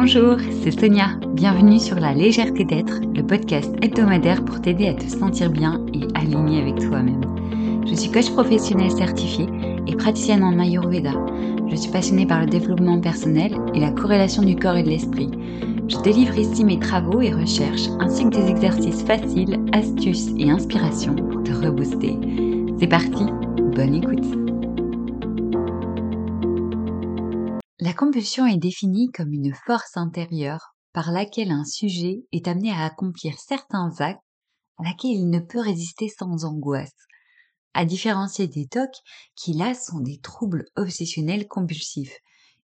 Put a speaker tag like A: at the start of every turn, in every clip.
A: Bonjour, c'est Sonia. Bienvenue sur La légèreté d'être, le podcast hebdomadaire pour t'aider à te sentir bien et aligné avec toi-même. Je suis coach professionnel certifié et praticienne en Ayurveda. Je suis passionnée par le développement personnel et la corrélation du corps et de l'esprit. Je délivre ici mes travaux et recherches ainsi que des exercices faciles, astuces et inspirations pour te rebooster. C'est parti, bonne écoute. La compulsion est définie comme une force intérieure par laquelle un sujet est amené à accomplir certains actes à laquelle il ne peut résister sans angoisse, à différencier des TOC qui là sont des troubles obsessionnels compulsifs.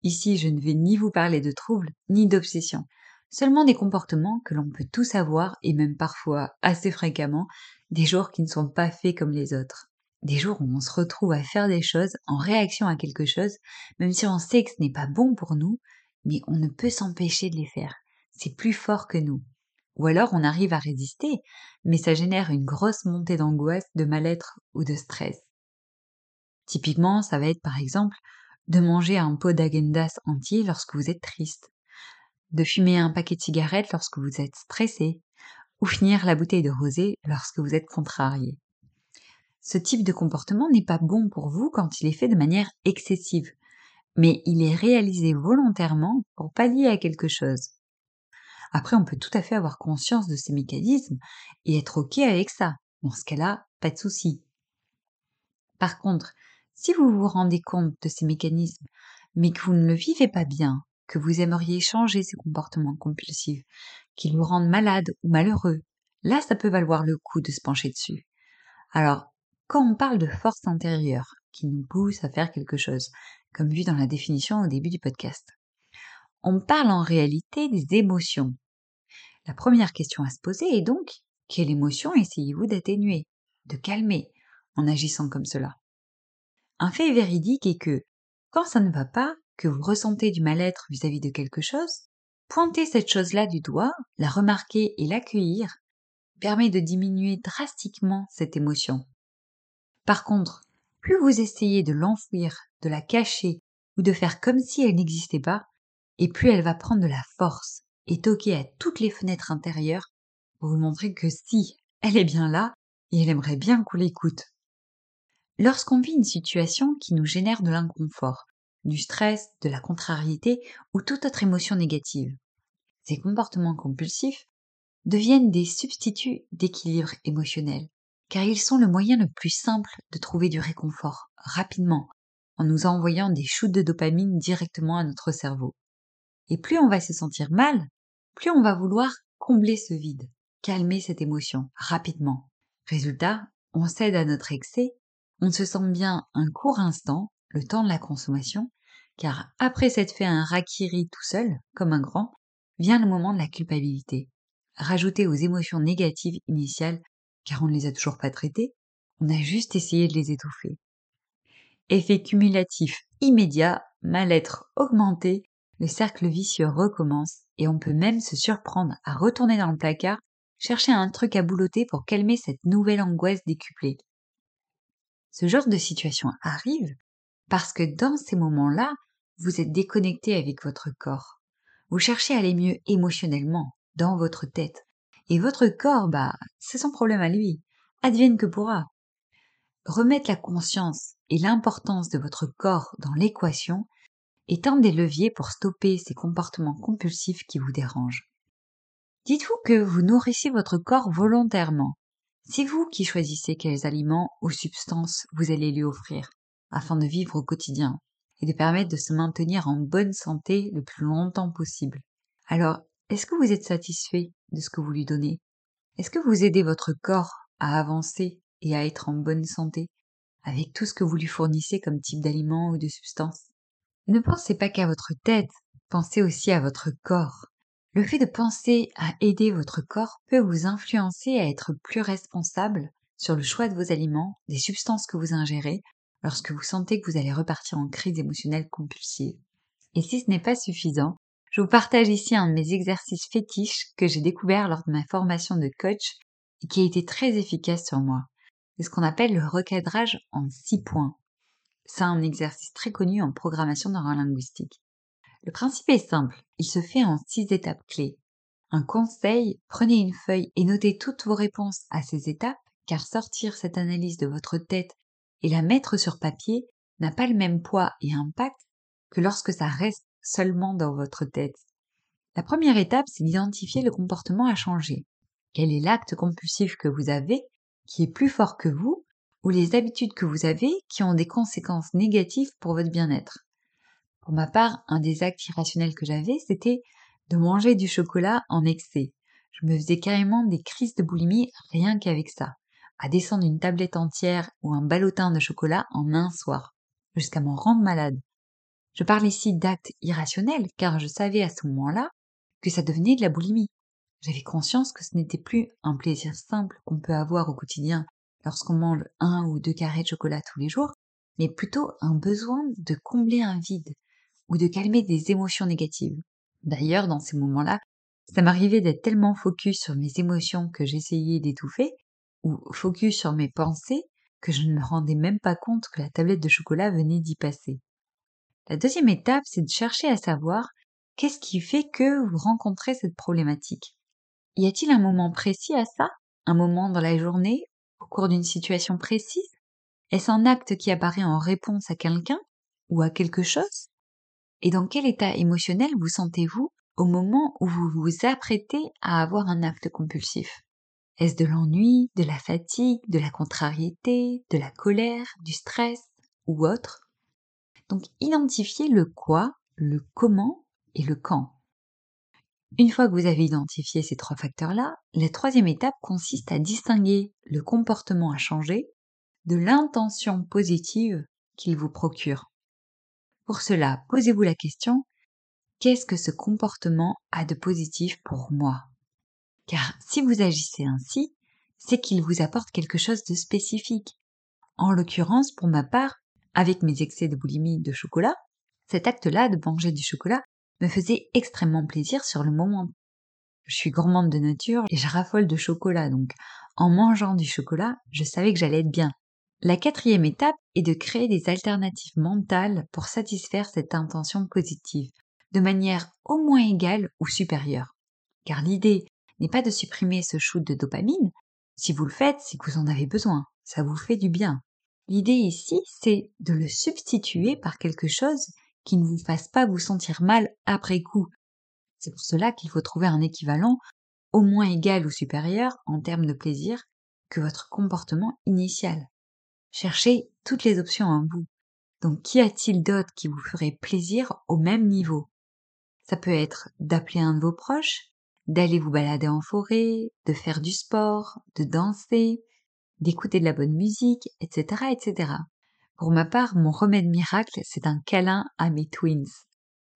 A: Ici, je ne vais ni vous parler de troubles ni d'obsession, seulement des comportements que l'on peut tous avoir et même parfois assez fréquemment des jours qui ne sont pas faits comme les autres des jours où on se retrouve à faire des choses en réaction à quelque chose, même si on sait que ce n'est pas bon pour nous, mais on ne peut s'empêcher de les faire. C'est plus fort que nous. Ou alors on arrive à résister, mais ça génère une grosse montée d'angoisse, de mal-être ou de stress. Typiquement, ça va être par exemple de manger un pot d'agendas entier lorsque vous êtes triste, de fumer un paquet de cigarettes lorsque vous êtes stressé, ou finir la bouteille de rosé lorsque vous êtes contrarié. Ce type de comportement n'est pas bon pour vous quand il est fait de manière excessive, mais il est réalisé volontairement pour pallier à quelque chose. Après, on peut tout à fait avoir conscience de ces mécanismes et être OK avec ça. Dans ce cas-là, pas de souci. Par contre, si vous vous rendez compte de ces mécanismes, mais que vous ne le vivez pas bien, que vous aimeriez changer ces comportements compulsifs, qu'ils vous rendent malade ou malheureux, là, ça peut valoir le coup de se pencher dessus. Alors, quand on parle de force intérieure qui nous pousse à faire quelque chose, comme vu dans la définition au début du podcast, on parle en réalité des émotions. La première question à se poser est donc quelle émotion essayez-vous d'atténuer, de calmer en agissant comme cela? Un fait véridique est que quand ça ne va pas, que vous ressentez du mal-être vis-à-vis de quelque chose, pointer cette chose-là du doigt, la remarquer et l'accueillir permet de diminuer drastiquement cette émotion. Par contre, plus vous essayez de l'enfouir, de la cacher ou de faire comme si elle n'existait pas, et plus elle va prendre de la force et toquer à toutes les fenêtres intérieures pour vous montrer que si, elle est bien là et elle aimerait bien qu'on l'écoute. Lorsqu'on vit une situation qui nous génère de l'inconfort, du stress, de la contrariété ou toute autre émotion négative, ces comportements compulsifs deviennent des substituts d'équilibre émotionnel car ils sont le moyen le plus simple de trouver du réconfort rapidement en nous envoyant des shoots de dopamine directement à notre cerveau. Et plus on va se sentir mal, plus on va vouloir combler ce vide, calmer cette émotion rapidement. Résultat, on cède à notre excès, on se sent bien un court instant, le temps de la consommation, car après s'être fait un rakiri tout seul, comme un grand, vient le moment de la culpabilité, rajouté aux émotions négatives initiales car on ne les a toujours pas traités, on a juste essayé de les étouffer. Effet cumulatif immédiat, mal-être augmenté, le cercle vicieux recommence et on peut même se surprendre à retourner dans le placard, chercher un truc à boulotter pour calmer cette nouvelle angoisse décuplée. Ce genre de situation arrive parce que dans ces moments-là, vous êtes déconnecté avec votre corps. Vous cherchez à aller mieux émotionnellement, dans votre tête, et votre corps, bah, c'est son problème à lui. Advienne que pourra. Remettre la conscience et l'importance de votre corps dans l'équation est un des leviers pour stopper ces comportements compulsifs qui vous dérangent. Dites-vous que vous nourrissez votre corps volontairement. C'est vous qui choisissez quels aliments ou substances vous allez lui offrir afin de vivre au quotidien et de permettre de se maintenir en bonne santé le plus longtemps possible. Alors, est-ce que vous êtes satisfait de ce que vous lui donnez? Est-ce que vous aidez votre corps à avancer et à être en bonne santé avec tout ce que vous lui fournissez comme type d'aliments ou de substances Ne pensez pas qu'à votre tête, pensez aussi à votre corps. Le fait de penser à aider votre corps peut vous influencer à être plus responsable sur le choix de vos aliments, des substances que vous ingérez, lorsque vous sentez que vous allez repartir en crise émotionnelle compulsive. Et si ce n'est pas suffisant, je vous partage ici un de mes exercices fétiches que j'ai découvert lors de ma formation de coach et qui a été très efficace sur moi. C'est ce qu'on appelle le recadrage en six points. C'est un exercice très connu en programmation neurolinguistique. Le principe est simple, il se fait en six étapes clés. Un conseil, prenez une feuille et notez toutes vos réponses à ces étapes, car sortir cette analyse de votre tête et la mettre sur papier n'a pas le même poids et impact que lorsque ça reste seulement dans votre tête. La première étape, c'est d'identifier le comportement à changer. Quel est l'acte compulsif que vous avez qui est plus fort que vous ou les habitudes que vous avez qui ont des conséquences négatives pour votre bien-être? Pour ma part, un des actes irrationnels que j'avais, c'était de manger du chocolat en excès. Je me faisais carrément des crises de boulimie rien qu'avec ça, à descendre une tablette entière ou un ballotin de chocolat en un soir, jusqu'à m'en rendre malade. Je parle ici d'actes irrationnels car je savais à ce moment-là que ça devenait de la boulimie. J'avais conscience que ce n'était plus un plaisir simple qu'on peut avoir au quotidien lorsqu'on mange un ou deux carrés de chocolat tous les jours, mais plutôt un besoin de combler un vide ou de calmer des émotions négatives. D'ailleurs, dans ces moments-là, ça m'arrivait d'être tellement focus sur mes émotions que j'essayais d'étouffer, ou focus sur mes pensées, que je ne me rendais même pas compte que la tablette de chocolat venait d'y passer. La deuxième étape, c'est de chercher à savoir qu'est-ce qui fait que vous rencontrez cette problématique. Y a-t-il un moment précis à ça? Un moment dans la journée Au cours d'une situation précise? Est-ce un acte qui apparaît en réponse à quelqu'un Ou à quelque chose? Et dans quel état émotionnel vous sentez-vous au moment où vous vous apprêtez à avoir un acte compulsif? Est-ce de l'ennui, de la fatigue, de la contrariété, de la colère, du stress ou autre? Donc identifiez le quoi, le comment et le quand. Une fois que vous avez identifié ces trois facteurs-là, la troisième étape consiste à distinguer le comportement à changer de l'intention positive qu'il vous procure. Pour cela, posez-vous la question, qu'est-ce que ce comportement a de positif pour moi? Car si vous agissez ainsi, c'est qu'il vous apporte quelque chose de spécifique. En l'occurrence, pour ma part, avec mes excès de boulimie de chocolat, cet acte-là de manger du chocolat me faisait extrêmement plaisir sur le moment. Je suis gourmande de nature et je raffole de chocolat, donc en mangeant du chocolat, je savais que j'allais être bien. La quatrième étape est de créer des alternatives mentales pour satisfaire cette intention positive, de manière au moins égale ou supérieure. Car l'idée n'est pas de supprimer ce shoot de dopamine, si vous le faites, c'est que vous en avez besoin, ça vous fait du bien. L'idée ici, c'est de le substituer par quelque chose qui ne vous fasse pas vous sentir mal après coup. C'est pour cela qu'il faut trouver un équivalent au moins égal ou supérieur en termes de plaisir que votre comportement initial. Cherchez toutes les options en vous. Donc qu'y a-t-il d'autre qui vous ferait plaisir au même niveau? Ça peut être d'appeler un de vos proches, d'aller vous balader en forêt, de faire du sport, de danser, d'écouter de la bonne musique, etc., etc. Pour ma part, mon remède miracle, c'est un câlin à mes twins.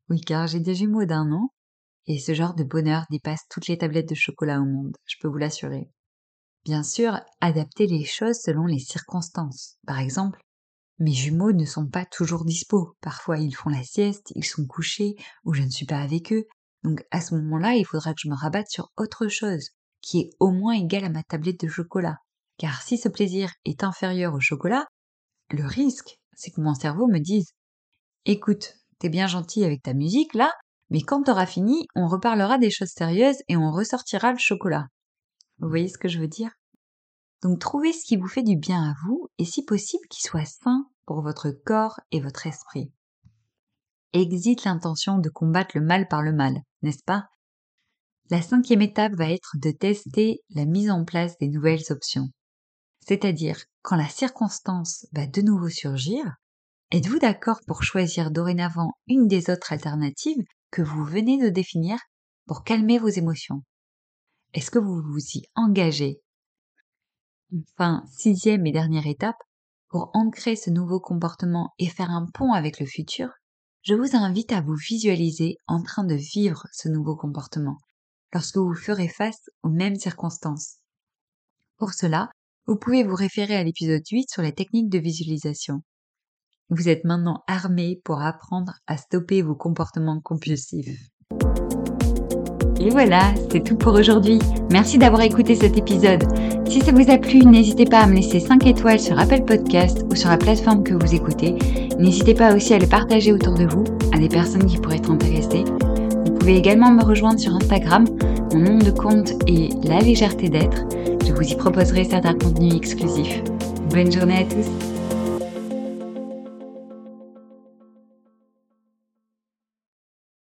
A: Oui, car j'ai des jumeaux d'un an, et ce genre de bonheur dépasse toutes les tablettes de chocolat au monde, je peux vous l'assurer. Bien sûr, adapter les choses selon les circonstances. Par exemple, mes jumeaux ne sont pas toujours dispo. Parfois, ils font la sieste, ils sont couchés, ou je ne suis pas avec eux. Donc, à ce moment-là, il faudra que je me rabatte sur autre chose, qui est au moins égale à ma tablette de chocolat. Car si ce plaisir est inférieur au chocolat, le risque, c'est que mon cerveau me dise Écoute, t'es bien gentil avec ta musique là, mais quand t'auras fini, on reparlera des choses sérieuses et on ressortira le chocolat. Vous voyez ce que je veux dire? Donc trouvez ce qui vous fait du bien à vous et si possible qu'il soit sain pour votre corps et votre esprit. Exite l'intention de combattre le mal par le mal, n'est-ce pas? La cinquième étape va être de tester la mise en place des nouvelles options. C'est-à-dire, quand la circonstance va de nouveau surgir, êtes-vous d'accord pour choisir dorénavant une des autres alternatives que vous venez de définir pour calmer vos émotions? Est-ce que vous vous y engagez? Enfin, sixième et dernière étape, pour ancrer ce nouveau comportement et faire un pont avec le futur, je vous invite à vous visualiser en train de vivre ce nouveau comportement lorsque vous ferez face aux mêmes circonstances. Pour cela, vous pouvez vous référer à l'épisode 8 sur les techniques de visualisation. Vous êtes maintenant armé pour apprendre à stopper vos comportements compulsifs. Et voilà, c'est tout pour aujourd'hui. Merci d'avoir écouté cet épisode. Si ça vous a plu, n'hésitez pas à me laisser 5 étoiles sur Apple Podcast ou sur la plateforme que vous écoutez. N'hésitez pas aussi à le partager autour de vous, à des personnes qui pourraient être intéressées. Vous pouvez également me rejoindre sur Instagram. Mon nom de compte est La légèreté d'être. Je vous y proposerai certains contenus exclusifs. Bonne journée à tous